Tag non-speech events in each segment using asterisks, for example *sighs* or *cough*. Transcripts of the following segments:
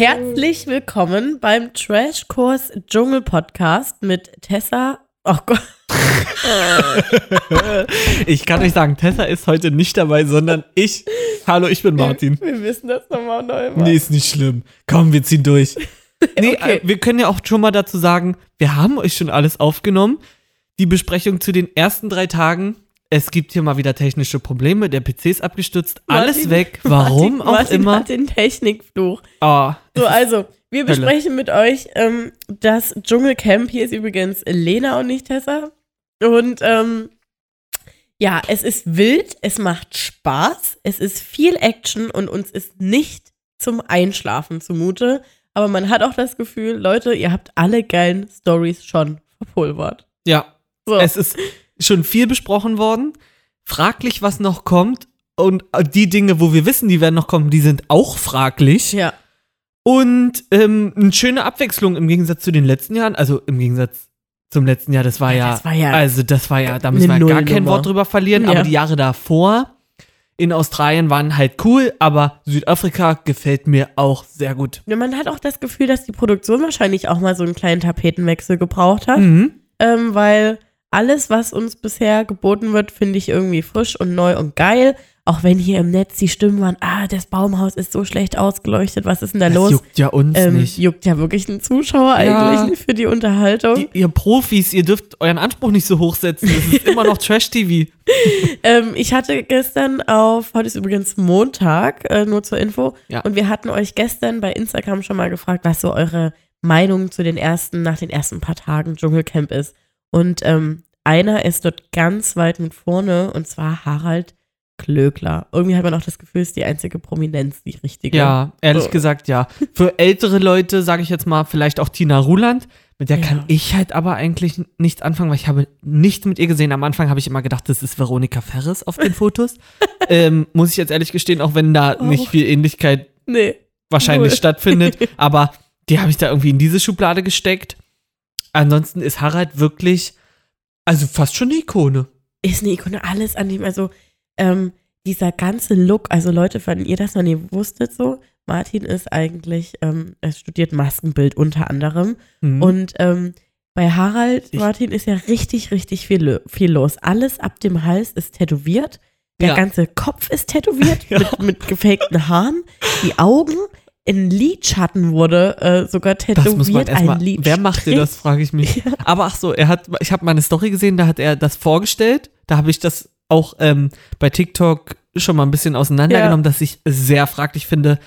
Herzlich willkommen beim Trashkurs Dschungel Podcast mit Tessa. Oh Gott. *laughs* ich kann euch sagen, Tessa ist heute nicht dabei, sondern ich. Hallo, ich bin Martin. Wir, wir müssen das nochmal neu machen. Nee, ist nicht schlimm. Komm, wir ziehen durch. *laughs* Nee, okay. äh, wir können ja auch schon mal dazu sagen, wir haben euch schon alles aufgenommen. Die Besprechung zu den ersten drei Tagen. Es gibt hier mal wieder technische Probleme. Der PC ist abgestürzt. Martin, alles *laughs* weg. Warum Martin, auch Martin immer. Hat den Technikfluch. Oh, so, also, wir besprechen Hölle. mit euch ähm, das Dschungelcamp. Hier ist übrigens Lena und nicht Tessa. Und ähm, ja, es ist wild, es macht Spaß, es ist viel Action und uns ist nicht zum Einschlafen zumute. Aber man hat auch das Gefühl, Leute, ihr habt alle geilen Stories schon verpulvert. Ja. So. Es ist schon viel besprochen worden. Fraglich, was noch kommt. Und die Dinge, wo wir wissen, die werden noch kommen, die sind auch fraglich. Ja. Und ähm, eine schöne Abwechslung im Gegensatz zu den letzten Jahren. Also im Gegensatz zum letzten Jahr, das war ja, das war ja also das war ja, da müssen wir gar kein Wort drüber verlieren. Ja. Aber die Jahre davor in Australien waren halt cool, aber Südafrika gefällt mir auch sehr gut. Ja, man hat auch das Gefühl, dass die Produktion wahrscheinlich auch mal so einen kleinen Tapetenwechsel gebraucht hat, mhm. ähm, weil alles, was uns bisher geboten wird, finde ich irgendwie frisch und neu und geil. Auch wenn hier im Netz die Stimmen waren, ah, das Baumhaus ist so schlecht ausgeleuchtet, was ist denn da das los? Juckt ja uns ähm, nicht. Juckt ja wirklich einen Zuschauer ja. eigentlich für die Unterhaltung. Die, ihr Profis, ihr dürft euren Anspruch nicht so hochsetzen. Das ist immer noch Trash-TV. *laughs* ähm, ich hatte gestern auf, heute ist übrigens Montag, äh, nur zur Info, ja. und wir hatten euch gestern bei Instagram schon mal gefragt, was so eure Meinung zu den ersten, nach den ersten paar Tagen Dschungelcamp ist. Und ähm, einer ist dort ganz weit mit vorne, und zwar Harald Klöckler. Irgendwie hat man auch das Gefühl, es ist die einzige Prominenz, die richtige. Ja, ehrlich oh. gesagt, ja. Für ältere Leute, sage ich jetzt mal, vielleicht auch Tina Ruland. Mit der ja. kann ich halt aber eigentlich nichts anfangen, weil ich habe nichts mit ihr gesehen. Am Anfang habe ich immer gedacht, das ist Veronika Ferris auf den Fotos. *laughs* ähm, muss ich jetzt ehrlich gestehen, auch wenn da oh. nicht viel Ähnlichkeit nee. wahrscheinlich Null. stattfindet. *laughs* aber die habe ich da irgendwie in diese Schublade gesteckt. Ansonsten ist Harald wirklich, also fast schon eine Ikone. Ist eine Ikone, alles an dem, also ähm, dieser ganze Look, also Leute, wenn ihr das noch nie wusstet so, Martin ist eigentlich, ähm, er studiert Maskenbild unter anderem mhm. und ähm, bei Harald ich Martin ist ja richtig, richtig viel, viel los. Alles ab dem Hals ist tätowiert. Der ja. ganze Kopf ist tätowiert *laughs* ja. mit, mit gefakten Haaren. Die Augen in Lidschatten wurde äh, sogar tätowiert. Das muss man erstmal. Wer macht dir das, frage ich mich. *laughs* Ja. Aber ach so, er hat, ich habe meine Story gesehen, da hat er das vorgestellt. Da habe ich das auch ähm, bei TikTok schon mal ein bisschen auseinandergenommen, ja. dass ich sehr fraglich finde,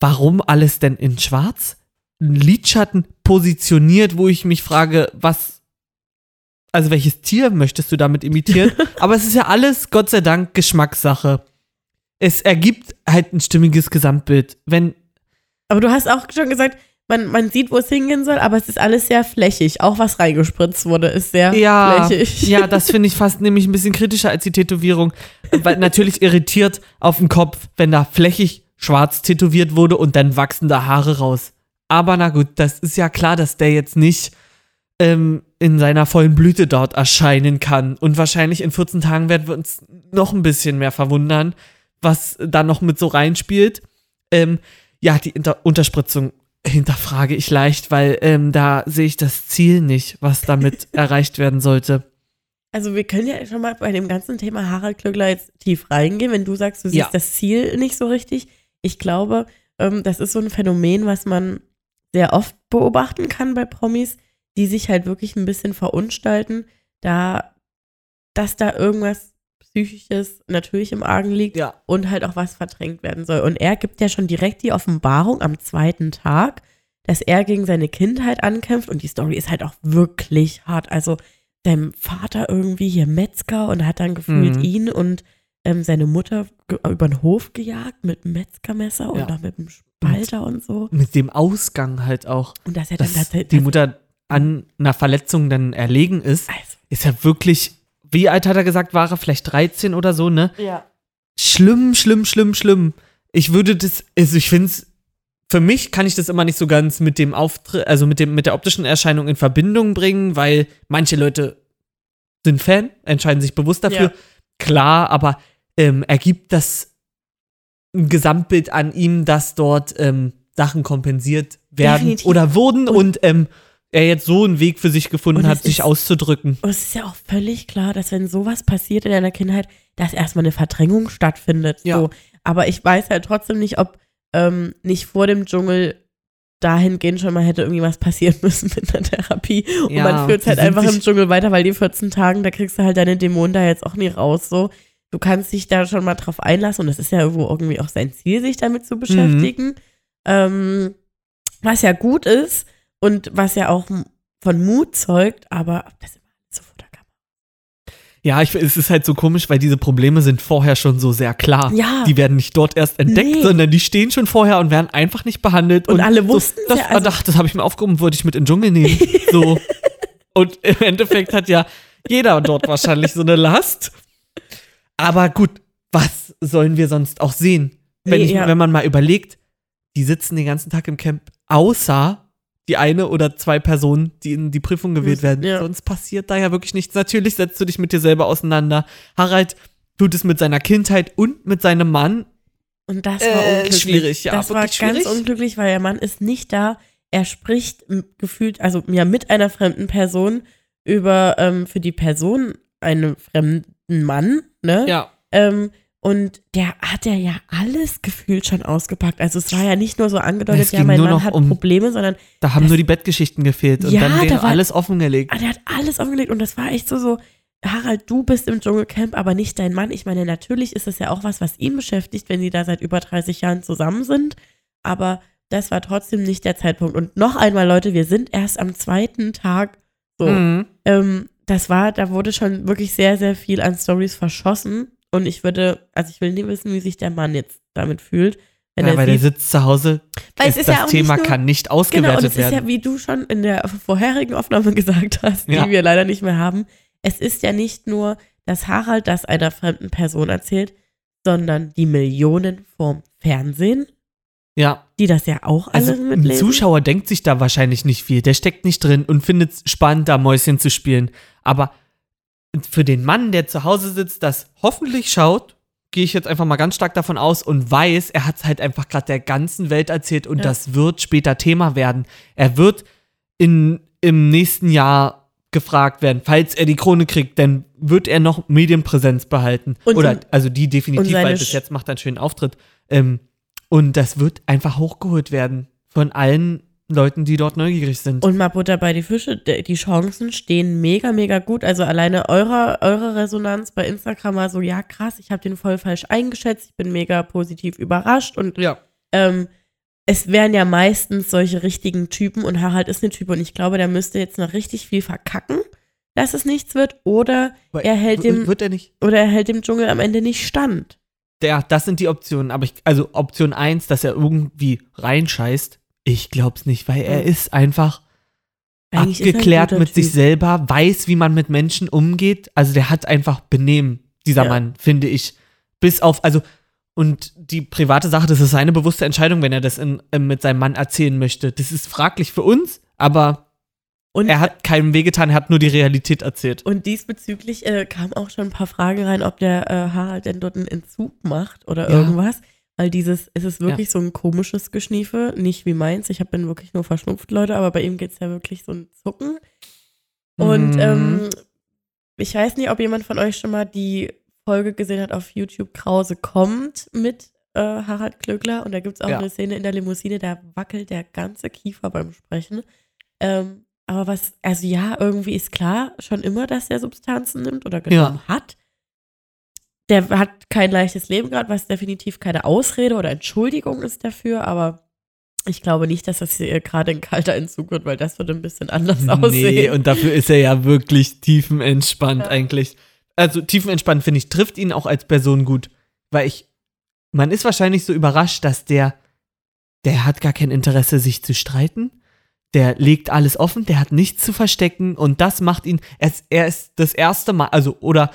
warum alles denn in Schwarz? Ein Lidschatten positioniert, wo ich mich frage, was, also welches Tier möchtest du damit imitieren? *laughs* Aber es ist ja alles, Gott sei Dank, Geschmackssache. Es ergibt halt ein stimmiges Gesamtbild. Wenn. Aber du hast auch schon gesagt, man, man sieht, wo es hingehen soll, aber es ist alles sehr flächig. Auch was reingespritzt wurde, ist sehr ja, flächig. Ja, das finde ich fast nämlich ein bisschen kritischer als die Tätowierung. Weil natürlich irritiert auf dem Kopf, wenn da flächig schwarz tätowiert wurde und dann wachsen da Haare raus. Aber na gut, das ist ja klar, dass der jetzt nicht ähm, in seiner vollen Blüte dort erscheinen kann. Und wahrscheinlich in 14 Tagen werden wir uns noch ein bisschen mehr verwundern, was da noch mit so reinspielt. Ähm, ja, die Inter Unterspritzung hinterfrage ich leicht, weil ähm, da sehe ich das Ziel nicht, was damit *laughs* erreicht werden sollte. Also wir können ja schon mal bei dem ganzen Thema Harald Klöckler jetzt tief reingehen, wenn du sagst, du siehst ja. das Ziel nicht so richtig. Ich glaube, ähm, das ist so ein Phänomen, was man sehr oft beobachten kann bei Promis, die sich halt wirklich ein bisschen verunstalten, da, dass da irgendwas Psychisches natürlich im Argen liegt ja. und halt auch was verdrängt werden soll. Und er gibt ja schon direkt die Offenbarung am zweiten Tag, dass er gegen seine Kindheit ankämpft und die Story ist halt auch wirklich hart. Also sein Vater irgendwie hier Metzger und hat dann gefühlt mhm. ihn und ähm, seine Mutter über den Hof gejagt mit einem Metzgermesser und ja. mit einem Spalter und, und, so. Mit dem Ausgang halt auch. Und dass er dann dass die Mutter an einer Verletzung dann erlegen ist, also, ist ja wirklich wie alt hat er gesagt, war er? Vielleicht 13 oder so, ne? Ja. Schlimm, schlimm, schlimm, schlimm. Ich würde das, also ich finde es, für mich kann ich das immer nicht so ganz mit dem Auftritt, also mit dem, mit der optischen Erscheinung in Verbindung bringen, weil manche Leute sind Fan, entscheiden sich bewusst dafür. Ja. Klar, aber ähm, ergibt das ein Gesamtbild an ihm, dass dort ähm, Sachen kompensiert werden Definitiv. oder wurden und, Und- ähm, er jetzt so einen Weg für sich gefunden Und hat, sich ist- auszudrücken. Und es ist ja auch völlig klar, dass wenn sowas passiert in deiner Kindheit, dass erstmal eine Verdrängung stattfindet. Ja. So. Aber ich weiß halt trotzdem nicht, ob ähm, nicht vor dem Dschungel dahingehend schon mal hätte irgendwie was passieren *laughs* müssen mit einer Therapie. Und Ja, man führt es halt einfach im Dschungel weiter, weil die 14 Tagen, da kriegst du halt deine Dämonen da jetzt auch nie raus. So. Du kannst dich da schon mal drauf einlassen und es ist ja irgendwo irgendwie auch sein Ziel, sich damit Mhm. zu beschäftigen. Ähm, was ja gut ist und was ja auch von Mut zeugt, aber das immer so Kamera. Ja, ich, es ist halt so komisch, weil diese Probleme sind vorher schon so sehr klar. Ja. Die werden nicht dort erst entdeckt, Nee. sondern die stehen schon vorher und werden einfach nicht behandelt. Und alle wussten's so, das, ja, also- ach, das habe ich mir aufgehoben, wollte ich mit in den Dschungel nehmen. So. *laughs* und im Endeffekt hat ja jeder dort wahrscheinlich so eine Last. Aber gut, was sollen wir sonst auch sehen? Wenn, ich, ja. wenn man mal überlegt, die sitzen den ganzen Tag im Camp, außer die eine oder zwei Personen, die in die Prüfung gewählt Mhm, werden. ja. Sonst passiert da ja wirklich nichts. Natürlich setzt du dich mit dir selber auseinander. Harald tut es mit seiner Kindheit und mit seinem Mann. Und das war Äh, unglücklich. schwierig, ja, Das war ganz schwierig. unglücklich, weil der Mann ist nicht da. Er spricht gefühlt, also ja, mit einer fremden Person über ähm, für die Person einen fremden Mann, ne? Ja. Ähm, und der hat ja ja alles gefühlt schon ausgepackt. Also es war ja nicht nur so angedeutet, ja, mein nur Mann noch hat um- Probleme, sondern Da haben Das- nur die Bettgeschichten gefehlt und Ja, dann da wäre war- alles offengelegt. Ah, der hat alles aufgelegt und das war echt so, so, Harald, du bist im Dschungelcamp, aber nicht dein Mann. Ich meine, natürlich ist es ja auch was, was ihn beschäftigt, wenn sie da seit über 30 Jahren zusammen sind, aber das war trotzdem nicht der Zeitpunkt. Und noch einmal, Leute, wir sind erst am zweiten Tag so. Mhm. Ähm, das war, da wurde schon wirklich sehr, sehr viel an Stories verschossen und ich würde, also ich will nie wissen, wie sich der Mann jetzt damit fühlt. Wenn Ja, er weil der sieht, sitzt zu Hause. Weil es ist ist ja das auch Thema nicht nur- kann nicht Genau, und ausgewertet es ist werden. ja, wie du schon in der vorherigen Aufnahme *laughs* gesagt hast, Ja. die wir leider nicht mehr haben, es ist ja nicht nur, dass Harald das einer fremden Person erzählt, sondern die Millionen vorm Fernsehen, ja. die das ja auch Also alle ein mitlesen. Zuschauer denkt sich da wahrscheinlich nicht viel. Der steckt nicht drin und findet es spannend, da Mäuschen zu spielen. Aber für den Mann, der zu Hause sitzt, das hoffentlich schaut, gehe ich jetzt einfach mal ganz stark davon aus und weiß, er hat es halt einfach gerade der ganzen Welt erzählt und Ja. das wird später Thema werden. Er wird in, im nächsten Jahr gefragt werden, falls er die Krone kriegt, dann wird er noch Medienpräsenz behalten. Und Oder, also die definitiv, weil bis jetzt macht er einen schönen Auftritt. Ähm, und das wird einfach hochgeholt werden von allen Leuten, die dort neugierig sind. Und mal Butter bei die Fische, die Chancen stehen mega, mega gut. Also alleine eure, eure Resonanz bei Instagram war so, ja krass, ich habe den voll falsch eingeschätzt, ich bin mega positiv überrascht und ja. ähm, es wären ja meistens solche richtigen Typen und Harald ist ein Typ und ich glaube, der müsste jetzt noch richtig viel verkacken, dass es nichts wird oder er hält dem, Wird er nicht? oder er hält dem Dschungel am Ende nicht stand. Ja, das sind die Optionen. Aber ich, also Option 1, dass er irgendwie reinscheißt, ich glaub's nicht, weil er ist einfach Eigentlich ein abgeklärt guter mit sich Typ. selber, weiß, wie man mit Menschen umgeht. Also der hat einfach Benehmen, dieser Ja. Mann, finde ich. Bis auf, also, und die private Sache, das ist seine bewusste Entscheidung, wenn er das in, äh, mit seinem Mann erzählen möchte. Das ist fraglich für uns, aber Und er hat keinem wehgetan, er hat nur die Realität erzählt. Und diesbezüglich äh, kamen auch schon ein paar Fragen rein, ob der äh, Harald denn dort einen Entzug macht oder Ja. irgendwas. Weil dieses, es ist wirklich so ein komisches Geschniefe, nicht wie meins. Ich hab- bin wirklich nur verschnupft, Leute, aber bei ihm geht es ja wirklich so ein Zucken. Und Mhm. ähm, ich weiß nicht, ob jemand von euch schon mal die Folge gesehen hat auf YouTube, Krause kommt mit äh, Harald Klöckler. Und da gibt es auch Ja. eine Szene in der Limousine, da wackelt der ganze Kiefer beim Sprechen. Ähm, aber was, also ja, irgendwie ist klar schon immer, dass er Substanzen nimmt oder genommen hat. Der hat kein leichtes Leben gerade, was definitiv keine Ausrede oder Entschuldigung ist dafür, aber ich glaube nicht, dass das hier gerade ein kalter Entzug wird, weil das würde ein bisschen anders Nee, aussehen. und dafür ist er ja wirklich tiefenentspannt Ja. eigentlich. Also tiefenentspannt finde ich, trifft ihn auch als Person gut. Weil ich, man ist wahrscheinlich so überrascht, dass der, der hat gar kein Interesse, sich zu streiten. Der legt alles offen, der hat nichts zu verstecken und das macht ihn, er ist, er ist das erste Mal, also, oder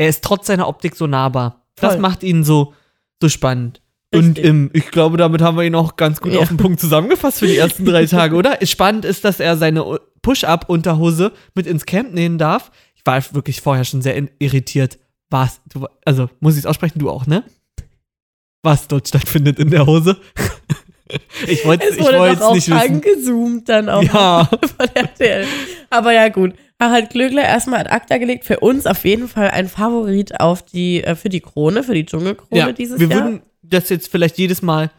er ist trotz seiner Optik so nahbar. Das Voll. macht ihn so, so spannend. Und Richtig. ähm, ich glaube, damit haben wir ihn auch ganz gut Ja. auf den Punkt zusammengefasst für die ersten drei Tage, oder? Spannend ist, dass er seine Push-Up-Unterhose mit ins Camp nehmen darf. Ich war wirklich vorher schon sehr irritiert. Was, du, also muss ich es aussprechen, du auch, ne? Was dort stattfindet in der Hose. *laughs* Ich wollte Es ich wurde wollte doch auch nicht wissen. angezoomt dann auch Ja. *laughs* von RTL. Aber ja, gut. Harald Glöckler erstmal ad acta gelegt. Für uns auf jeden Fall ein Favorit auf die, äh, für die Krone, für die Dschungelkrone Ja, dieses wir Jahr. würden das jetzt vielleicht jedes Mal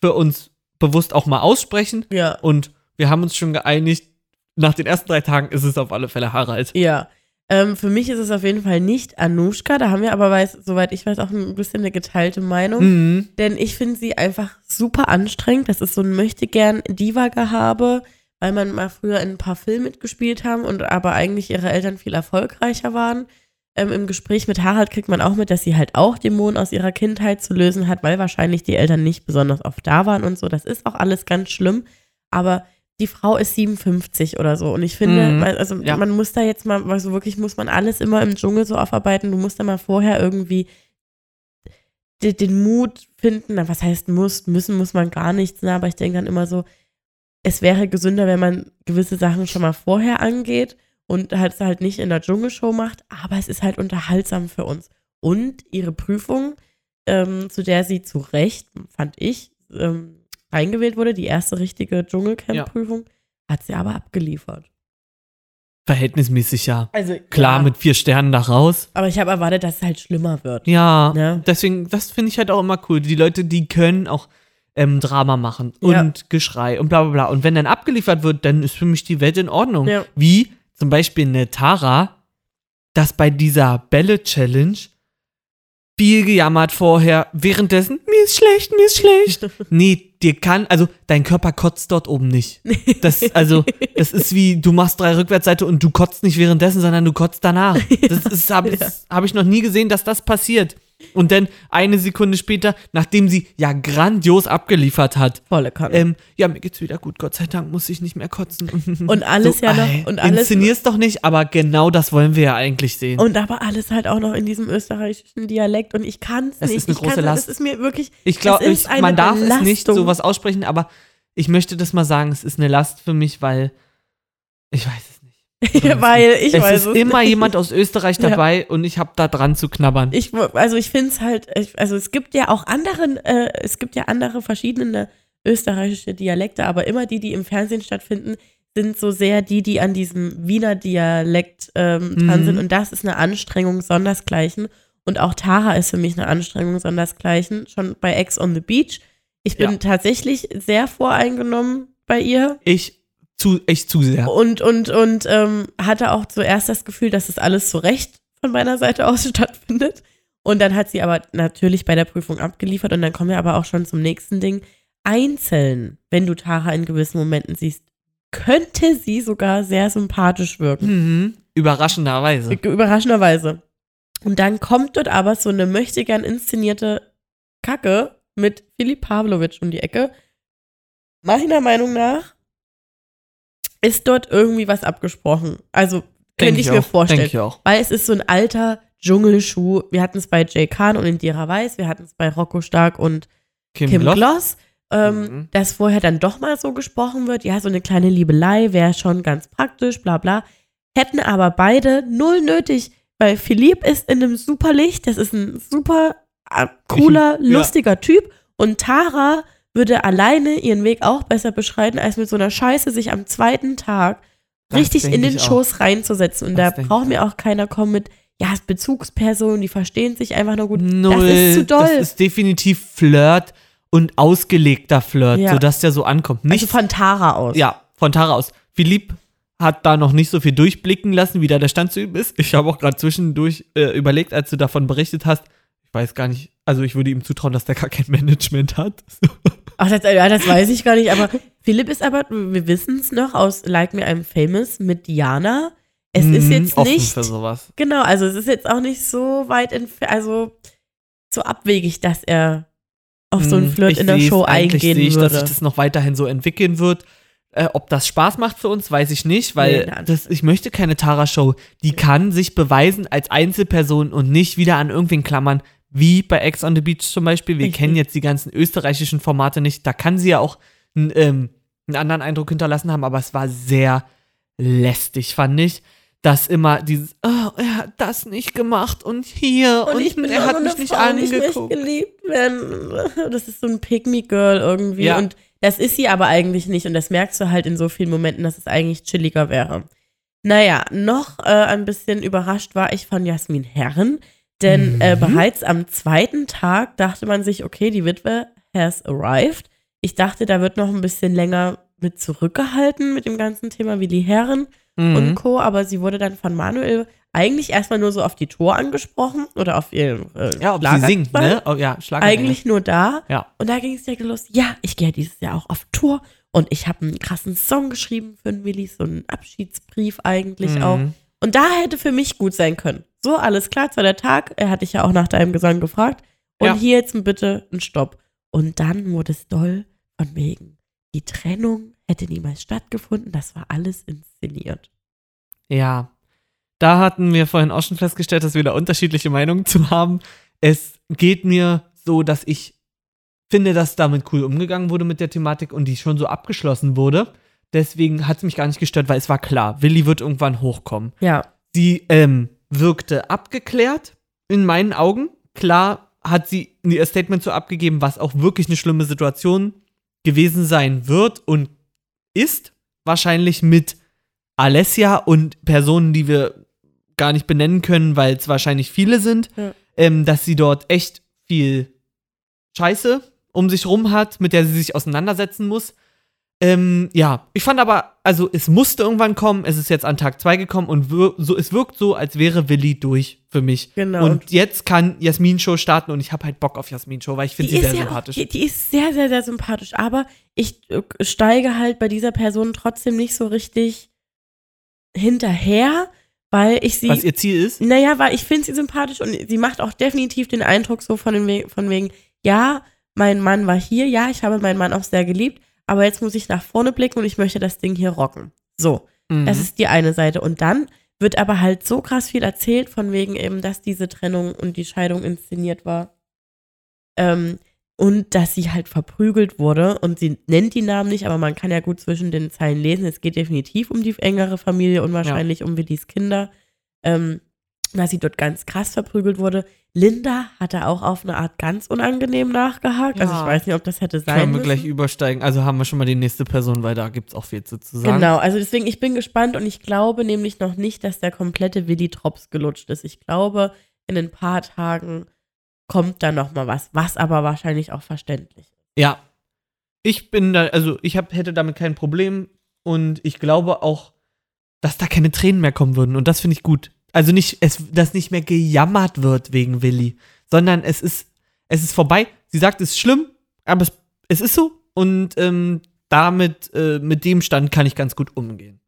für uns bewusst auch mal aussprechen. ja, Und wir haben uns schon geeinigt, nach den ersten drei Tagen ist es auf alle Fälle Harald. ja. Ähm, für mich ist es auf jeden Fall nicht Anushka. Da haben wir aber, weiß, soweit ich weiß, auch ein bisschen eine geteilte Meinung. Mhm. Denn ich finde sie einfach super anstrengend. Das ist so ein möchtegern Diva-Gehabe, weil man mal früher in ein paar Filmen mitgespielt haben und aber eigentlich ihre Eltern viel erfolgreicher waren. Ähm, Im Gespräch mit Harald kriegt man auch mit, dass sie halt auch Dämonen aus ihrer Kindheit zu lösen hat, weil wahrscheinlich die Eltern nicht besonders oft da waren und so. Das ist auch alles ganz schlimm. Aber die Frau ist 57 oder so. Und ich finde, Mhm. also Ja. man muss da jetzt mal, also wirklich muss man alles immer im Dschungel so aufarbeiten. Du musst da mal vorher irgendwie de- den Mut finden, na, was heißt muss, müssen muss man gar nichts, ne? aber ich denke dann immer so, es wäre gesünder, wenn man gewisse Sachen schon mal vorher angeht und halt halt nicht in der Dschungelshow macht, aber es ist halt unterhaltsam für uns. Und ihre Prüfung, ähm, zu der sie zu Recht, fand ich, ähm, eingewählt wurde, die erste richtige Dschungelcamp-Prüfung, hat sie aber abgeliefert. Verhältnismäßig ja. Also Klar, ja, mit vier Sternen da raus. aber ich habe erwartet, dass es halt schlimmer wird. Ja, Ja. deswegen, das finde ich halt auch immer cool. Die Leute, die können auch ähm, Drama machen und Ja. Geschrei und bla bla bla. Und wenn dann abgeliefert wird, dann ist für mich die Welt in Ordnung. Ja. Wie zum Beispiel eine Tara, das bei dieser Bälle-Challenge viel gejammert vorher, währenddessen, mir ist schlecht, mir ist schlecht. *laughs* nee, dir kann, also dein Körper kotzt dort oben nicht. Das, also, das ist wie, du machst drei Rückwärtsseite und du kotzt nicht währenddessen, sondern du kotzt danach. Das ist, habe *laughs* Ja. hab ich noch nie gesehen, dass das passiert. Und dann eine Sekunde später, nachdem sie ja grandios abgeliefert hat, Volle Kanne. ähm, ja, mir geht's wieder gut, Gott sei Dank muss ich nicht mehr kotzen. *laughs* Und *laughs* alles ja noch- ey, und alles- Inszenier's doch nicht, aber genau das wollen wir ja eigentlich sehen. Und aber alles halt auch noch in diesem österreichischen Dialekt und ich kann es Es nicht. ist eine ich große kann, Last. Das ist mir wirklich. ich glaube, man darf es nicht Belastung. sowas aussprechen, aber ich möchte das mal sagen, es ist eine Last für mich, weil ich weiß. Weil ich es weiß ist immer nicht. jemand aus Österreich *laughs* Ja. dabei und ich habe da dran zu knabbern. Ich, also ich finde es halt, ich, also es gibt ja auch anderen, äh, es gibt ja andere verschiedene österreichische Dialekte, aber immer die, die im Fernsehen stattfinden, sind so sehr die, die an diesem Wiener Dialekt ähm, dran Mhm. sind. Und das ist eine Anstrengung sondersgleichen. Und auch Tara ist für mich eine Anstrengung sondersgleichen, schon bei Ex on the Beach. Ich bin Ja. tatsächlich sehr voreingenommen bei ihr. Ich zu, echt zu sehr. Und, und, und ähm, hatte auch zuerst das Gefühl, dass es alles zu Recht von meiner Seite aus *laughs* stattfindet. Und dann hat sie aber natürlich bei der Prüfung abgeliefert. Und dann kommen wir aber auch schon zum nächsten Ding. Einzeln, wenn du Tara in gewissen Momenten siehst, könnte sie sogar sehr sympathisch wirken. Mhm. Überraschenderweise. Überraschenderweise. Und dann kommt dort aber so eine möchtegern inszenierte Kacke mit Philipp Pavlovic um die Ecke. Meiner Meinung nach ist dort irgendwie was abgesprochen. Also könnte ich, mir auch, vorstellen. Ich auch. Weil es ist so ein alter Dschungelschuh. Wir hatten es bei Jay Khan und Indira Weiß, wir hatten es bei Rocco Stark und Kim, Kim Gloss. Gloss. Ähm, Mhm. dass vorher dann doch mal so gesprochen wird, ja, so eine kleine Liebelei wäre schon ganz praktisch, bla bla. Hätten aber beide null nötig, weil Philipp ist in einem super Licht, das ist ein super äh, cooler, Ja. lustiger Typ und Tara würde alleine ihren Weg auch besser beschreiten, als mit so einer Scheiße sich am zweiten Tag Das richtig in den ich auch. Schoß reinzusetzen. Und Das da braucht mir auch keiner kommen mit, ja, Bezugspersonen, die verstehen sich einfach nur gut. Null. Das ist zu doll. Das ist definitiv Flirt und ausgelegter Flirt, Ja. sodass der so ankommt. Nicht, also von Tara aus. ja, von Tara aus. Philipp hat da noch nicht so viel durchblicken lassen, wie da der Stand zu ihm ist. Ich habe auch gerade zwischendurch äh, überlegt, als du davon berichtet hast. Ich weiß gar nicht, also ich würde ihm zutrauen, dass der gar kein Management hat. *laughs* Ach, das, ja, das weiß ich gar nicht, aber Philipp ist aber, wir wissen es noch aus Like Me I'm Famous mit Diana. Es ist Mhm, jetzt offen nicht, Für sowas. genau, also es ist jetzt auch nicht so weit entfernt, also so abwegig, dass er auf so einen Mhm, Flirt ich in der Show eingehen sehe ich, würde. dass sich das noch weiterhin so entwickeln wird. Äh, ob das Spaß macht für uns, weiß ich nicht, Nee, weil nein. das, ich möchte keine Tara-Show. Die kann sich beweisen als Einzelperson und nicht wieder an irgendwen klammern, wie bei Ex on the Beach zum Beispiel. Wir Richtig. kennen jetzt die ganzen österreichischen Formate nicht. Da kann sie ja auch n- ähm, einen anderen Eindruck hinterlassen haben, aber es war sehr lästig, fand ich. Dass immer dieses, oh, er hat das nicht gemacht und hier und, er auch hat mich nicht Frau, die ich angeguckt. geliebt werden. *laughs* Das ist so ein Pick-Me-Girl irgendwie. Ja. Und Das ist sie aber eigentlich nicht und das merkst du halt in so vielen Momenten, dass es eigentlich chilliger wäre. Naja, noch äh, ein bisschen überrascht war ich von Jasmin Herren, denn äh, Mhm. bereits am zweiten Tag dachte man sich, okay, die Witwe has arrived. Ich dachte, da wird noch ein bisschen länger mit zurückgehalten mit dem ganzen Thema Willi Herren und Mhm. Co., aber sie wurde dann von Manuel eigentlich erstmal nur so auf die Tour angesprochen oder auf ihr äh, Ja, ob sie singt, ne? Oh, ja. Eigentlich nur da. Ja. Und da ging es direkt los. Ja, ich gehe ja dieses Jahr auch auf Tour und ich habe einen krassen Song geschrieben für den Willi, so einen Abschiedsbrief eigentlich Mhm. auch. Und da hätte für mich gut sein können. So, alles klar, zwar der Tag, er hat dich ja auch nach deinem Gesang gefragt. Und Ja. hier jetzt bitte ein Stopp. Und dann wurde es doll von wegen. Die Trennung hätte niemals stattgefunden, das war alles inszeniert. Ja. Da hatten wir vorhin auch schon festgestellt, dass wir da unterschiedliche Meinungen zu haben. Es geht mir so, dass ich finde, dass damit cool umgegangen wurde mit der Thematik und die schon so abgeschlossen wurde. Deswegen hat es mich gar nicht gestört, weil es war klar, Willi wird irgendwann hochkommen. Ja, Sie ähm, wirkte abgeklärt in meinen Augen. Klar hat sie ihr Statement so abgegeben, was auch wirklich eine schlimme Situation gewesen sein wird und ist. Wahrscheinlich mit Alessia und Personen, die wir gar nicht benennen können, weil es wahrscheinlich viele sind, Ja. ähm, dass sie dort echt viel Scheiße um sich rum hat, mit der sie sich auseinandersetzen muss. Ähm, ja, ich fand aber, also es musste irgendwann kommen, es ist jetzt an Tag 2 gekommen und wir, so, es wirkt so, als wäre Willi durch für mich. Genau. Und jetzt kann Jasmin Show starten und ich habe halt Bock auf Jasmin Show, weil ich finde sie sehr ja sympathisch. Auch, die, die ist sehr, sehr, sehr sympathisch. Aber ich äh, steige halt bei dieser Person trotzdem nicht so richtig hinterher, weil ich sie. was ihr Ziel ist. Naja, weil ich finde sie sympathisch und sie macht auch definitiv den Eindruck so von, den von wegen, ja, mein Mann war hier, ja, ich habe meinen Mann auch sehr geliebt, aber jetzt muss ich nach vorne blicken und ich möchte das Ding hier rocken. So, Mhm. das ist die eine Seite. Und dann wird aber halt so krass viel erzählt, von wegen eben, dass diese Trennung und die Scheidung inszeniert war. Ähm, und dass sie halt verprügelt wurde. Und sie nennt die Namen nicht, aber man kann ja gut zwischen den Zeilen lesen. Es geht definitiv um die engere Familie und wahrscheinlich um Willis Kinder. Ähm, dass sie dort ganz krass verprügelt wurde. Linda hatte auch auf eine Art ganz unangenehm nachgehakt. Also Ja. ich weiß nicht, ob das hätte sein Können wir müssen. gleich übersteigen. Also haben wir schon mal die nächste Person, weil da gibt es auch viel zu, sagen. Genau, also deswegen, ich bin gespannt und ich glaube nämlich noch nicht, dass der komplette Willi-Drops gelutscht ist. Ich glaube, in ein paar Tagen kommt da noch mal was, was aber wahrscheinlich auch verständlich ist. Ja. Ich bin da, also ich hab, hätte damit kein Problem und ich glaube auch, dass da keine Tränen mehr kommen würden und das finde ich gut. Also nicht, es, dass nicht mehr gejammert wird wegen Willi, sondern es ist, es ist vorbei. Sie sagt, es ist schlimm, aber es, es ist so und ähm, damit, äh, mit dem Stand kann ich ganz gut umgehen.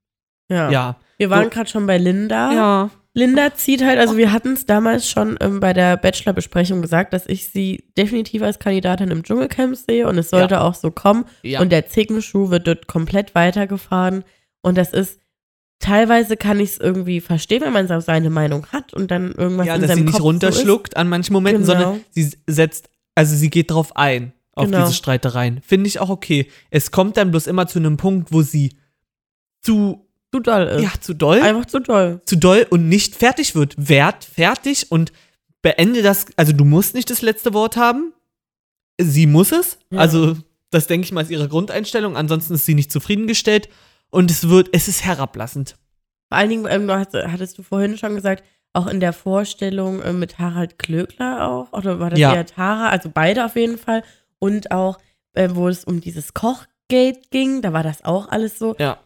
Ja. Ja. Wir waren gerade schon bei Linda. Ja. Linda zieht halt, also wir hatten es damals schon ähm, bei der Bachelor-Besprechung gesagt, dass ich sie definitiv als Kandidatin im Dschungelcamp sehe und es sollte auch so kommen. Ja. Und der Zickenschuh wird dort komplett weitergefahren. Und das ist, teilweise kann ich es irgendwie verstehen, wenn man so seine Meinung hat und dann irgendwas ja, in dass seinem sie nicht Kopf runterschluckt an manchen Momenten, Genau. sondern sie setzt, also sie geht drauf ein, auf Genau. diese Streitereien. Finde ich auch okay. Es kommt dann bloß immer zu einem Punkt, wo sie zu, So zu doll ist. ja, zu doll, Einfach zu doll. zu doll und nicht fertig wird. Werd fertig und beende das, also du musst nicht das letzte Wort haben. Sie muss es. Ja. Also, das denke ich mal ist ihre Grundeinstellung. Ansonsten ist sie nicht zufriedengestellt. Und es wird, es ist herablassend. Vor allen Dingen, ähm, hattest du vorhin schon gesagt, auch in der Vorstellung äh, mit Harald Klöckler auch, oder war das Ja. eher Tara? Also beide auf jeden Fall. Und auch, äh, wo es um dieses Kochgate ging, da war das auch alles so. Ja.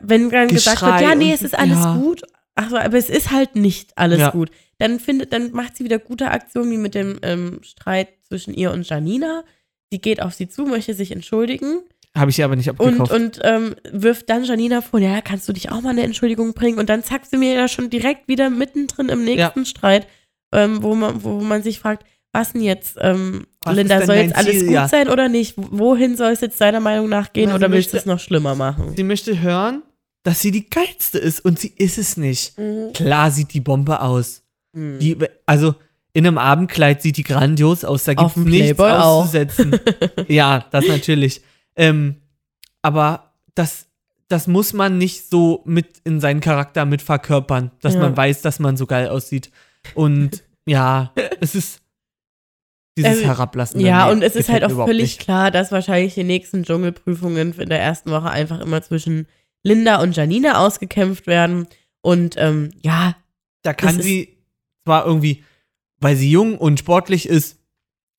Wenn dann gesagt wird, Geschrei ja, nee, es ist alles ja. gut. Ach so, aber es ist halt nicht alles Ja. gut. Dann findet, dann macht sie wieder gute Aktionen wie mit dem ähm, Streit zwischen ihr und Janina. Sie geht auf sie zu, möchte sich entschuldigen. Habe ich ihr aber nicht Und, abgekauft. und ähm, wirft dann Janina vor, ja, kannst du dich auch mal eine Entschuldigung bringen? Und dann zackt sie mir ja schon direkt wieder mittendrin im nächsten Streit, ähm, wo, man, wo man sich fragt, was denn jetzt, ähm, Was Linda, soll jetzt alles Ziel? gut Ja. sein oder nicht? Wohin soll es jetzt deiner Meinung nach gehen Na, oder sie willst du es noch schlimmer machen? sie möchte hören, dass sie die geilste ist und sie ist es nicht. Mhm. Klar sieht die Bombe aus. Mhm. Die, also in einem Abendkleid sieht die grandios aus. Da Auf gibt es dem nichts Playboy auch. auszusetzen. *laughs* ja, das natürlich. Ähm, aber das, das muss man nicht so mit in seinen Charakter mit verkörpern, dass Ja. man weiß, dass man so geil aussieht. Und *laughs* ja, es ist. dieses Also, Herablassen. Ja, und es ist halt auch völlig nicht. klar, dass wahrscheinlich die nächsten Dschungelprüfungen in der ersten Woche einfach immer zwischen Linda und Janina ausgekämpft werden. Und ähm, ja, Da kann sie zwar irgendwie, weil sie jung und sportlich ist,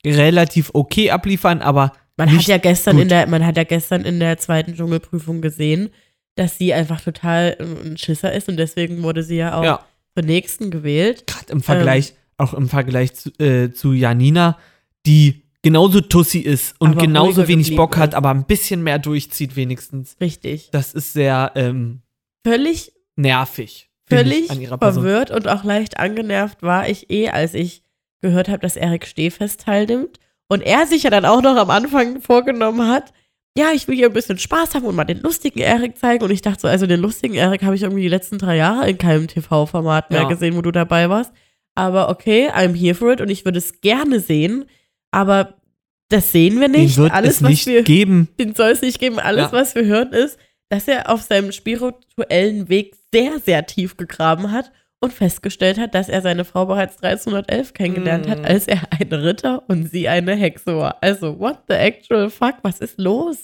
relativ okay abliefern, aber man hat ja gestern gut. in der, man hat ja gestern in der zweiten Dschungelprüfung gesehen, dass sie einfach total ein Schisser ist und deswegen wurde sie ja auch ja, zur nächsten gewählt. gerade im Vergleich, auch im Vergleich zu, äh, zu Janina, die genauso Tussi ist und genauso wenig Bock hat, ist. aber ein bisschen mehr durchzieht wenigstens. Richtig. Das ist sehr ähm, Völlig nervig. völlig verwirrt und auch leicht angenervt war ich eh, als ich gehört habe, dass Erik Stehfest teilnimmt. Und er sich ja dann auch noch am Anfang vorgenommen hat, ja, ich will hier ein bisschen Spaß haben und mal den lustigen Erik zeigen. Und ich dachte so, also den lustigen Erik habe ich irgendwie die letzten drei Jahre in keinem TV-Format mehr Ja. gesehen, wo du dabei warst. Aber okay, I'm here for it und ich würde es gerne sehen. Aber das sehen wir Den nicht. wird Alles, es was nicht wir geben. den soll es nicht geben. Alles, Ja. was wir hören, ist, dass er auf seinem spirituellen Weg sehr, sehr tief gegraben hat und festgestellt hat, dass er seine Frau bereits 1311 kennengelernt hat, Mm. als er ein Ritter und sie eine Hexe war. Also, what the actual fuck? Was ist los?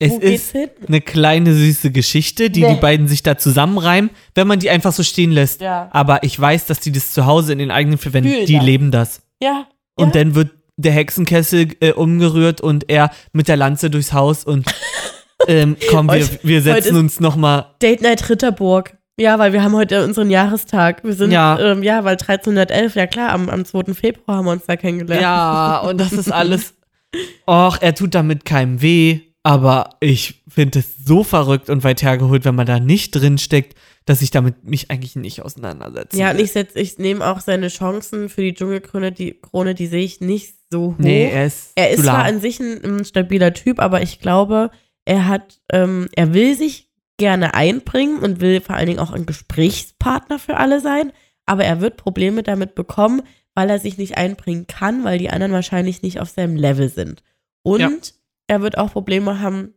Es Wo ist hin? eine kleine süße Geschichte, die Nee. die beiden sich da zusammenreimen, wenn man die einfach so stehen lässt. Ja. Aber ich weiß, dass die das zu Hause in den eigenen vier Wänden, Fühlen die das. leben das. Ja. Und ja. dann wird der Hexenkessel äh, umgerührt und er mit der Lanze durchs Haus und *laughs* ähm, komm, wir, Heute- wir setzen uns noch mal. Date Night Ritterburg. Ja, weil wir haben heute unseren Jahrestag. Wir sind, Ja. ähm, ja weil 1311, ja klar, am, am 2. Februar haben wir uns da kennengelernt. Ja, und das ist alles. *laughs* Och, er tut damit keinem weh, aber ich finde es so verrückt und weit hergeholt, wenn man da nicht drin steckt, dass ich damit mich eigentlich nicht auseinandersetze. Ja, und ich, setz- ich nehme auch seine Chancen für die Dschungelkrone, die Krone, die sehe ich nicht so hoch. Nee, er ist. er ist zwar an sich ein, ein stabiler Typ, aber ich glaube, er hat, ähm, er will sich gerne einbringen und will vor allen Dingen auch ein Gesprächspartner für alle sein, aber er wird Probleme damit bekommen, weil er sich nicht einbringen kann, weil die anderen wahrscheinlich nicht auf seinem Level sind. Und Ja. er wird auch Probleme haben,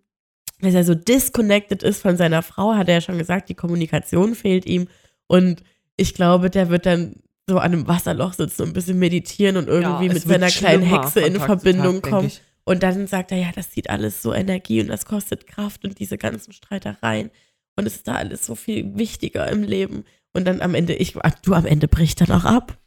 dass er so disconnected ist von seiner Frau, hat er ja schon gesagt, die Kommunikation fehlt ihm. Und ich glaube, der wird dann so an einem Wasserloch sitzen und ein bisschen meditieren und irgendwie Ja, mit seiner kleinen Hexe in Verbindung kommen. ich. Und dann sagt er, ja, das zieht alles so Energie und das kostet Kraft und diese ganzen Streitereien. Und es ist da alles so viel wichtiger im Leben. Und dann am Ende, ich, du am Ende bricht dann auch ab.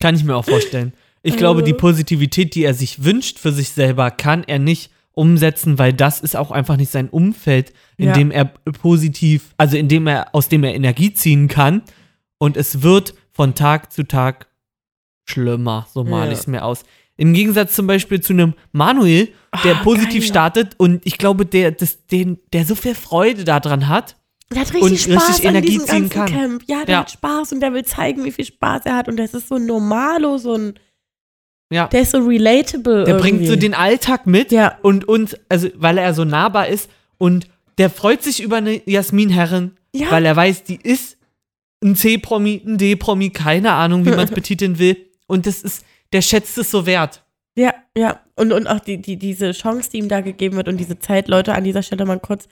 Kann ich mir auch vorstellen. Ich glaube, die Äh. Positivität, die er sich wünscht für sich selber, kann er nicht umsetzen, weil das ist auch einfach nicht sein Umfeld, in Ja. dem er positiv, also in dem er, aus dem er Energie ziehen kann. Und es wird von Tag zu Tag schlimmer, so male Ja. ich es mir aus. Im Gegensatz zum Beispiel zu einem Manuel, der Ah, positiv geil. startet und ich glaube, der, das, den, der so viel Freude daran hat. Der hat richtig Und Spaß richtig an Energie diesem ziehen ganzen kann. Camp. Ja, der Ja. hat Spaß und der will zeigen, wie viel Spaß er hat. Und das ist so normalo, so ein, Ja. der ist so relatable Der irgendwie. bringt so den Alltag mit Ja. und uns, also weil er so nahbar ist und der freut sich über eine Jasmin Herren, Ja. weil er weiß, die ist ein C-Promi, ein D-Promi, keine Ahnung, wie *laughs* man es betiteln will. Und das ist, der schätzt es so wert. Ja, ja. Und, und auch die, die, diese Chance, die ihm da gegeben wird und diese Zeit, Leute, an dieser Stelle mal kurz.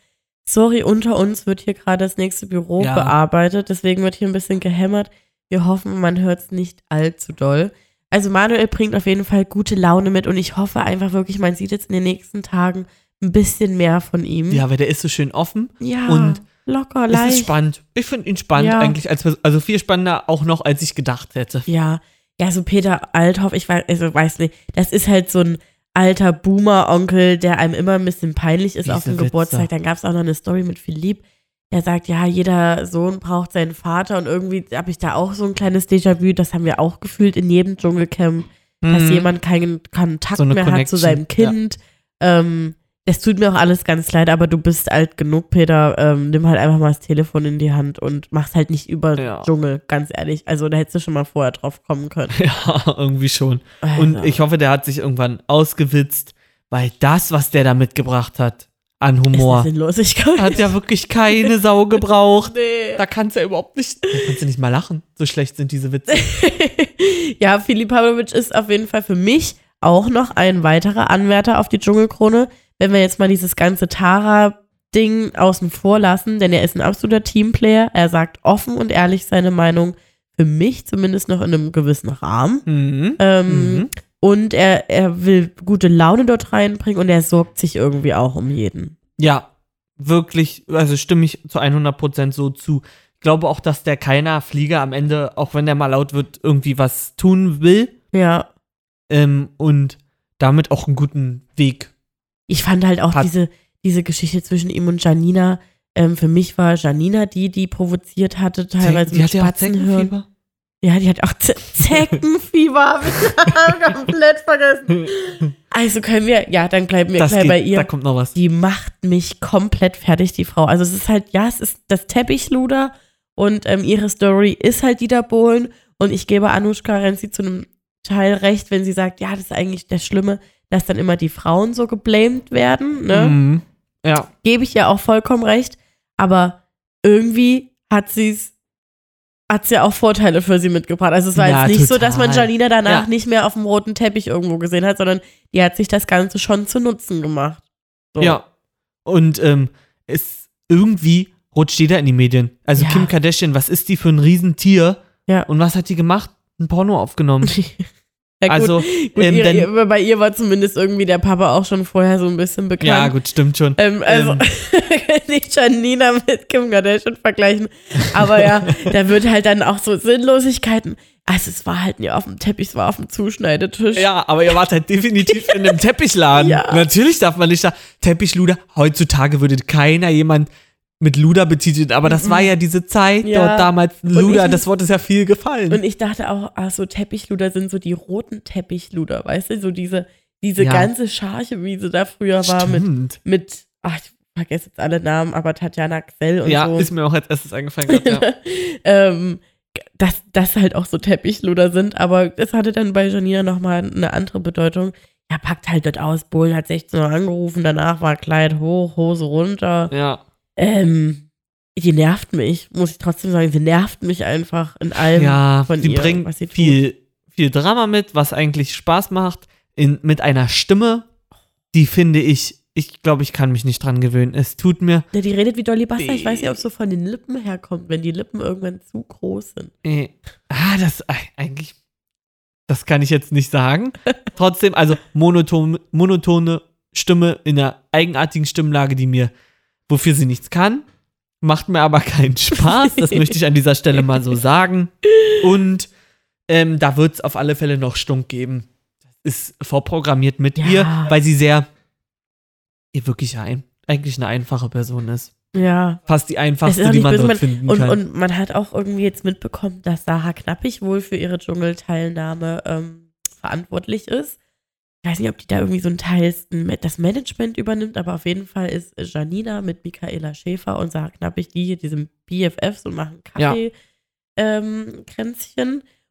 Sorry, unter uns wird hier gerade das nächste Büro Ja. bearbeitet, deswegen wird hier ein bisschen gehämmert. Wir hoffen, man hört es nicht allzu doll. Also Manuel bringt auf jeden Fall gute Laune mit und ich hoffe einfach wirklich, man sieht jetzt in den nächsten Tagen ein bisschen mehr von ihm. Ja, weil der ist so schön offen. Ja, Und locker, Es leicht. ist spannend. Ich finde ihn spannend Ja. eigentlich, als, also viel spannender auch noch, als ich gedacht hätte. Ja, ja, so Peter Althoff, ich weiß, also weiß nicht, das ist halt so ein alter Boomer-Onkel, der einem immer ein bisschen peinlich ist Diese auf dem Witze. Geburtstag. Dann gab es auch noch eine Story mit Philipp, der sagt, ja, jeder Sohn braucht seinen Vater und irgendwie habe ich da auch so ein kleines Déjà-vu, das haben wir auch gefühlt in jedem Dschungelcamp, dass Mhm. jemand keinen Kontakt So mehr hat zu Connection, seinem Kind. Ähm, es tut mir auch alles ganz leid, aber du bist alt genug, Peter. Ähm, nimm halt einfach mal das Telefon in die Hand und mach's halt nicht über Ja. Dschungel, ganz ehrlich. Also da hättest du schon mal vorher drauf kommen können. *laughs* Ja, irgendwie schon. Also. Und ich hoffe, der hat sich irgendwann ausgewitzt, weil das, was der da mitgebracht hat an Humor, Sinnlosigkeit. hat ja wirklich keine Sau gebraucht. *laughs* nee. Da kannst du ja überhaupt nicht, da kannst du nicht mal lachen. So schlecht sind diese Witze. *laughs* ja, Filip Pavlovic ist auf jeden Fall für mich auch noch ein weiterer Anwärter auf die Dschungelkrone. Wenn wir jetzt mal dieses ganze Tara-Ding außen vor lassen, denn er ist ein absoluter Teamplayer. Er sagt offen und ehrlich seine Meinung. Für mich zumindest noch in einem gewissen Rahmen. Mhm. Ähm, Mhm. Und er, er will gute Laune dort reinbringen und er sorgt sich irgendwie auch um jeden. Ja, wirklich, also stimme ich zu 100% so zu. Ich glaube auch, dass der keiner Flieger am Ende, auch wenn der mal laut wird, irgendwie was tun will. Ja. Ähm, und damit auch einen guten Weg. Ich fand halt auch Hat- diese, diese Geschichte zwischen ihm und Janina. Ähm, für mich war Janina die, die provoziert hatte, teilweise die mit hat ja auch Spatzenhirn. Ja, die hat auch Z *laughs* Zeckenfieber. *laughs* Komplett vergessen. Also können wir, ja, dann bleiben wir Das gleich geht, bei ihr. da kommt noch was. Die macht mich komplett fertig, die Frau. Also es ist halt, ja, es ist das Teppichluder und ähm, ihre Story ist halt Dieter Bohlen und ich gebe Anushka Renzi zu einem Teil recht, wenn sie sagt, ja, das ist eigentlich das Schlimme, dass dann immer die Frauen so geblamed werden, ne? Mhm. Ja. Gebe ich ja auch vollkommen recht, aber irgendwie hat sie es hat sie ja auch Vorteile für sie mitgebracht. Also es war Ja, jetzt nicht so, dass man total. Janina danach Ja. nicht mehr auf dem roten Teppich irgendwo gesehen hat, sondern die hat sich das Ganze schon zu Nutzen gemacht. So. Ja. Und ähm, es irgendwie rutscht jeder in die Medien. Also Ja. Kim Kardashian, was ist die für ein Riesentier? Ja. Und was hat die gemacht? Ein Porno aufgenommen. *laughs* Ja, gut, also, gut, ähm, ihr, dann- ihr, bei ihr war zumindest irgendwie der Papa auch schon vorher so ein bisschen bekannt. ja, gut, stimmt schon. Ähm, also Ähm. *laughs* nicht Janina mit Kim Kardashian vergleichen, aber ja, da wird halt dann auch so Sinnlosigkeiten. Also es war halt nie auf dem Teppich, es war auf dem Zuschneidetisch. Ja, aber ihr wart halt definitiv in einem *laughs* Teppichladen. Ja. Natürlich darf man nicht da. Teppichluder, heutzutage würde keiner jemand mit Luder betiteln, aber das war ja diese Zeit Ja. dort damals. Luder, ich- das Wort ist ja viel gefallen. Und ich dachte auch, ach so Teppichluder sind so die roten Teppichluder, weißt du, so diese, diese Ja. ganze Scharche, wie sie da früher war mit, Stimmt. mit, ach, ich vergesse jetzt alle Namen, aber Tatjana Xell und ja, so. ist mir auch als erstes eingefallen. grad, ja. *laughs* ähm, dass das halt auch so Teppichluder sind, aber das hatte dann bei Janina nochmal eine andere Bedeutung. Ja, packt halt dort aus. Bohlen hat 16 Uhr angerufen, danach war Kleid hoch, Hose runter. ja. Ähm, die nervt mich, muss ich trotzdem sagen. Sie nervt mich einfach in allem. Ja, von sie ihr, bringt was sie viel, viel Drama mit, was eigentlich Spaß macht, in, mit einer Stimme, die finde ich, ich glaube, ich kann mich nicht dran gewöhnen. Es tut mir, Ja, die redet wie Dolly Buster. Ich weiß nicht, ob es so von den Lippen herkommt, wenn die Lippen irgendwann zu groß sind. äh, ah, das eigentlich, das kann ich jetzt nicht sagen. *laughs* Trotzdem, also monoton, monotone Stimme in einer eigenartigen Stimmlage, die mir, wofür sie nichts kann, macht mir aber *laughs* keinen Spaß. Das möchte ich an dieser Stelle mal so sagen. Und ähm, da wird es auf alle Fälle noch Stunk geben. Das ist vorprogrammiert mit Ja. ihr, weil sie sehr, ihr wirklich ein, eigentlich eine einfache Person ist. Ja. Fast die einfachste, die man böse, dort man, finden und, kann. und man hat auch irgendwie jetzt mitbekommen, dass Sarah Knappig wohl für ihre Dschungelteilnahme ähm, verantwortlich ist. Ich weiß nicht, ob die da irgendwie so ein Teil das Management übernimmt, aber auf jeden Fall ist Janina mit Michaela Schäfer und Sarah Knappig die hier diesem BFFs und machen Ja. Kaffee ähm.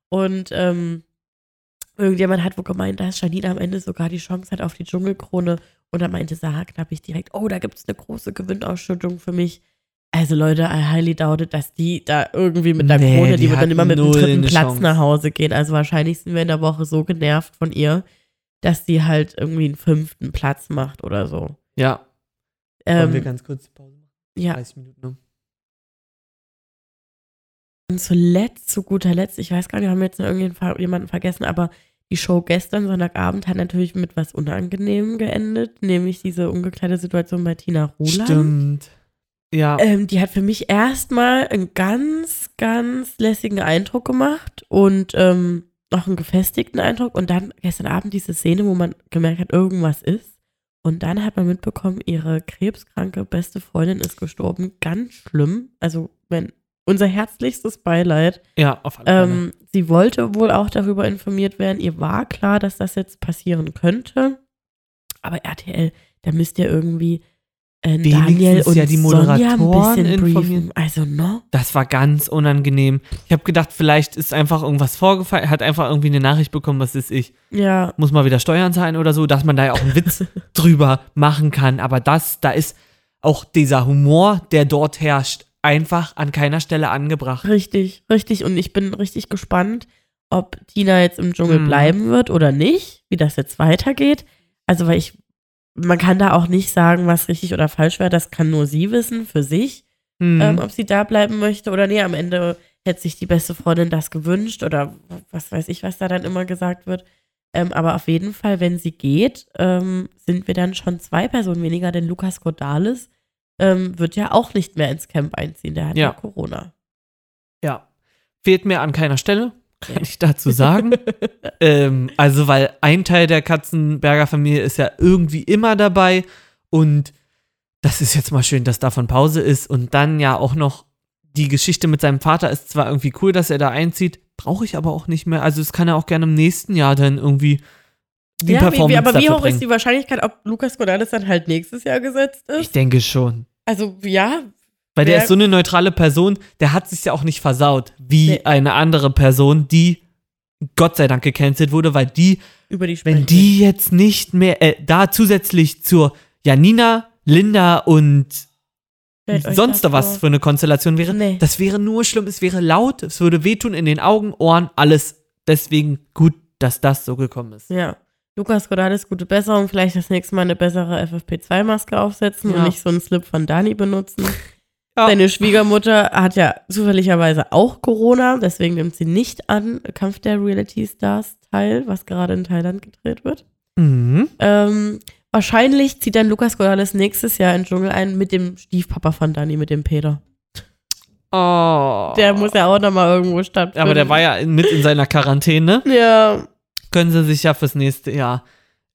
Und ähm, irgendjemand hat wohl gemeint, dass Janina am Ende sogar die Chance hat auf die Dschungelkrone. Und da meinte Sarah Knappig direkt, oh, da gibt es eine große Gewinnausschüttung für mich. Also Leute, I highly doubt it, dass die da irgendwie mit der Nee, Krone, die, die wird dann immer mit dem dritten Platz Chance. nach Hause gehen. Also wahrscheinlich sind wir in der Woche so genervt von ihr, dass sie halt irgendwie einen fünften Platz macht oder so. ja, wollen wir Ähm, ganz kurz Pause machen? ja, 30 Minuten, ne? und zuletzt, zu guter Letzt, ich weiß gar nicht, haben wir jetzt noch irgendjemanden vergessen, aber die Show gestern, Sonntagabend, hat natürlich mit was Unangenehmem geendet, nämlich diese ungeklärte Situation bei Tina Ruland. Stimmt. Ja, Ähm, die hat für mich erstmal einen ganz, ganz lässigen Eindruck gemacht und ähm, noch einen gefestigten Eindruck. Und dann gestern Abend diese Szene, wo man gemerkt hat, irgendwas ist. Und dann hat man mitbekommen, ihre krebskranke beste Freundin ist gestorben. Ganz schlimm. Also, wenn unser herzlichstes Beileid. ja, auf alle Fälle. Ähm, sie wollte wohl auch darüber informiert werden. Ihr war klar, dass das jetzt passieren könnte. Aber RTL, da müsst ihr irgendwie äh, Daniel und ja die Sonja ein Moderatoren bisschen informieren. briefen. Also, no? Das war ganz unangenehm. Ich habe gedacht, vielleicht ist einfach irgendwas vorgefallen, hat einfach irgendwie eine Nachricht bekommen, was ist ich, Ja, muss mal wieder Steuern zahlen oder so, dass man da ja auch einen Witz *laughs* drüber machen kann. Aber das, da ist auch dieser Humor, der dort herrscht, einfach an keiner Stelle angebracht. richtig, richtig. Und ich bin richtig gespannt, ob Tina jetzt im Dschungel Mhm. bleiben wird oder nicht, wie das jetzt weitergeht. Also, weil ich, man kann da auch nicht sagen, was richtig oder falsch wäre. Das kann nur sie wissen für sich. Hm. ähm, ob sie da bleiben möchte oder nee. Am Ende hätte sich die beste Freundin das gewünscht oder was weiß ich, was da dann immer gesagt wird. Ähm, aber auf jeden Fall, wenn sie geht, ähm, sind wir dann schon zwei Personen weniger, denn Lukas Cordalis ähm, wird ja auch nicht mehr ins Camp einziehen. Der hat ja, Ja. Corona. Ja. Fehlt mir an keiner Stelle, kann ich dazu sagen. *laughs* ähm, also, weil ein Teil der Katzenberger Familie ist ja irgendwie immer dabei und das ist jetzt mal schön, dass davon Pause ist und dann ja auch noch die Geschichte mit seinem Vater ist zwar irgendwie cool, dass er da einzieht, brauche ich aber auch nicht mehr. Also, es kann er auch gerne im nächsten Jahr dann irgendwie die ja, Performance wie, aber wie hoch bringen. ist die Wahrscheinlichkeit, ob Lukas Cordalis dann halt nächstes Jahr gesetzt Ich ist? denke schon. Also, ja, Weil der Wer- ist so eine neutrale Person, der hat sich ja auch nicht versaut, wie Nee. eine andere Person, die Gott sei Dank gecancelt wurde, weil die, über die wenn die jetzt nicht mehr, äh, da zusätzlich zur Janina, Linda und Stellt sonst was vor. für eine Konstellation wäre, Nee. das wäre nur schlimm, es wäre laut, es würde wehtun in den Augen, Ohren, alles. Deswegen gut, dass das so gekommen ist. Ja. Lukas Cordalis, gute Besserung. Vielleicht das nächste Mal eine bessere FFP2-Maske aufsetzen Ja. und nicht so einen Slip von Dani benutzen. *laughs* Ja. Seine Schwiegermutter hat ja zufälligerweise auch Corona, deswegen nimmt sie nicht an Kampf der Reality Stars teil, was gerade in Thailand gedreht wird. Mhm. Ähm, wahrscheinlich zieht dann Lukas Cordalis nächstes Jahr in den Dschungel ein mit dem Stiefpapa von Dani, mit dem Peter. Oh. Der muss ja auch nochmal irgendwo stattfinden. Aber der war ja mit in seiner Quarantäne. *laughs* Ja, können sie sich ja fürs nächste Jahr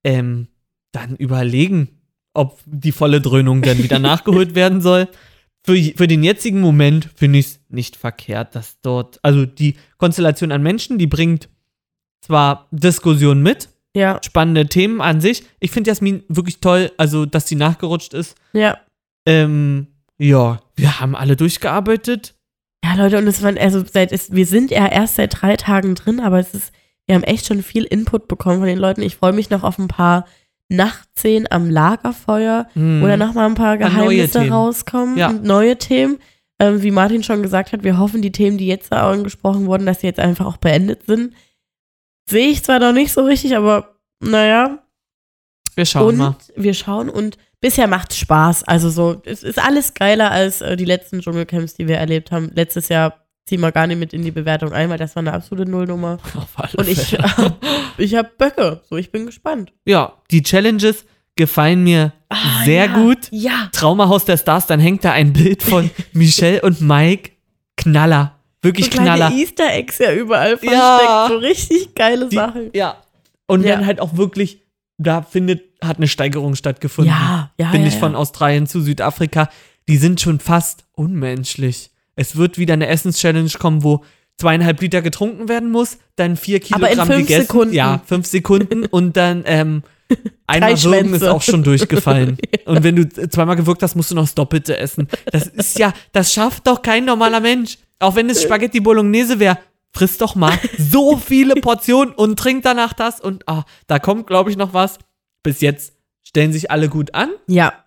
ähm, dann überlegen, ob die volle Dröhnung dann wieder *laughs* nachgeholt werden soll. Für, für den jetzigen Moment finde ich es nicht verkehrt, dass dort, also die Konstellation an Menschen, die bringt zwar Diskussion mit, ja, spannende Themen an sich. Ich finde Jasmin wirklich toll, also dass sie nachgerutscht ist. ja. Ähm, ja, wir haben alle durchgearbeitet. Ja, Leute, und es waren, also seit es, wir sind ja erst seit drei Tagen drin, aber es ist, wir haben echt schon viel Input bekommen von den Leuten. Ich freue mich noch auf ein paar Nachtszenen am Lagerfeuer, Hm. wo dann noch mal ein paar Geheimnisse rauskommen Ja. und neue Themen. Ähm, wie Martin schon gesagt hat, wir hoffen, die Themen, die jetzt da angesprochen wurden, dass sie jetzt einfach auch beendet sind. Sehe ich zwar noch nicht so richtig, aber naja, wir schauen und mal. wir schauen und bisher macht's Spaß. Also so, es ist alles geiler als äh, die letzten Dschungelcamps, die wir erlebt haben. Letztes Jahr ziehen wir gar nicht mit in die Bewertung ein, weil das war eine absolute Nullnummer. *laughs* Auf alle Und ich, Fälle. ich habe Böcke. So, ich bin gespannt. ja, die Challenges gefallen mir Ah, sehr ja. gut. Ja. Traumahaus der Stars, dann hängt da ein Bild von *laughs* Michelle und Mike. Knaller. Wirklich So Knaller. Easter Eggs ja überall versteckt. Ja. So richtig geile Die- Sachen. Ja. Und Ja. dann halt auch wirklich, da findet, hat eine Steigerung stattgefunden. Ja, ja, Finde ich von. Australien zu Südafrika. Die sind schon fast unmenschlich. Es wird wieder eine Essenschallenge kommen, wo zweieinhalb Liter getrunken werden muss, dann vier Aber in Kilogramm fünf gegessen. Sekunden. Ja, fünf Sekunden und dann ähm, *laughs* einmal Drei würgen ist auch schon durchgefallen. *laughs* Und wenn du zweimal gewirkt hast, musst du noch das Doppelte essen. Das ist ja, das schafft doch kein normaler Mensch. Auch wenn es Spaghetti Bolognese wäre, frisst doch mal so viele Portionen und trink danach das und ah, da kommt, glaube ich, noch was. Bis jetzt stellen sich alle gut an. Ja.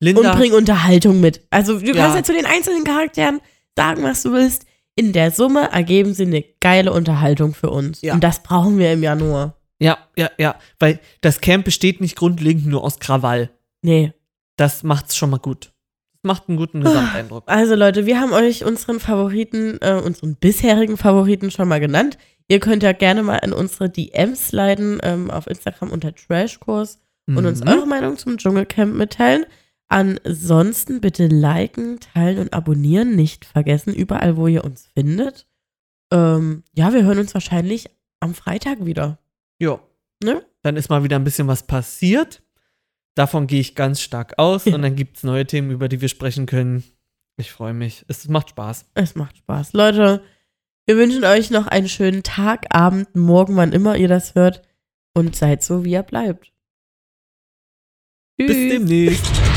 Linda, Und bring Unterhaltung mit. Also, du Ja. kannst ja zu den einzelnen Charakteren sagen, was du willst. In der Summe ergeben sie eine geile Unterhaltung für uns. Ja. Und das brauchen wir im Januar. ja, ja, ja, weil das Camp besteht nicht grundlegend nur aus Krawall. Nee. Das macht's schon mal gut. Das macht einen guten Gesamteindruck. *sighs* Also Leute, wir haben euch unseren Favoriten, äh, unseren bisherigen Favoriten schon mal genannt. Ihr könnt ja gerne mal in unsere DMs sliden ähm, auf Instagram unter Trashkurs und uns Mhm. eure Meinung zum Dschungelcamp mitteilen. Ansonsten bitte liken, teilen und abonnieren. Nicht vergessen, überall, wo ihr uns findet. Ähm, ja, wir hören uns wahrscheinlich am Freitag wieder. Ja. Ne? Dann ist mal wieder ein bisschen was passiert. Davon gehe ich ganz stark aus. Und dann gibt es neue Themen, über die wir sprechen können. Ich freue mich. Es macht Spaß. Es macht Spaß. Leute, wir wünschen euch noch einen schönen Tag, Abend, Morgen, wann immer ihr das hört. Und seid so, wie ihr bleibt. Bis demnächst.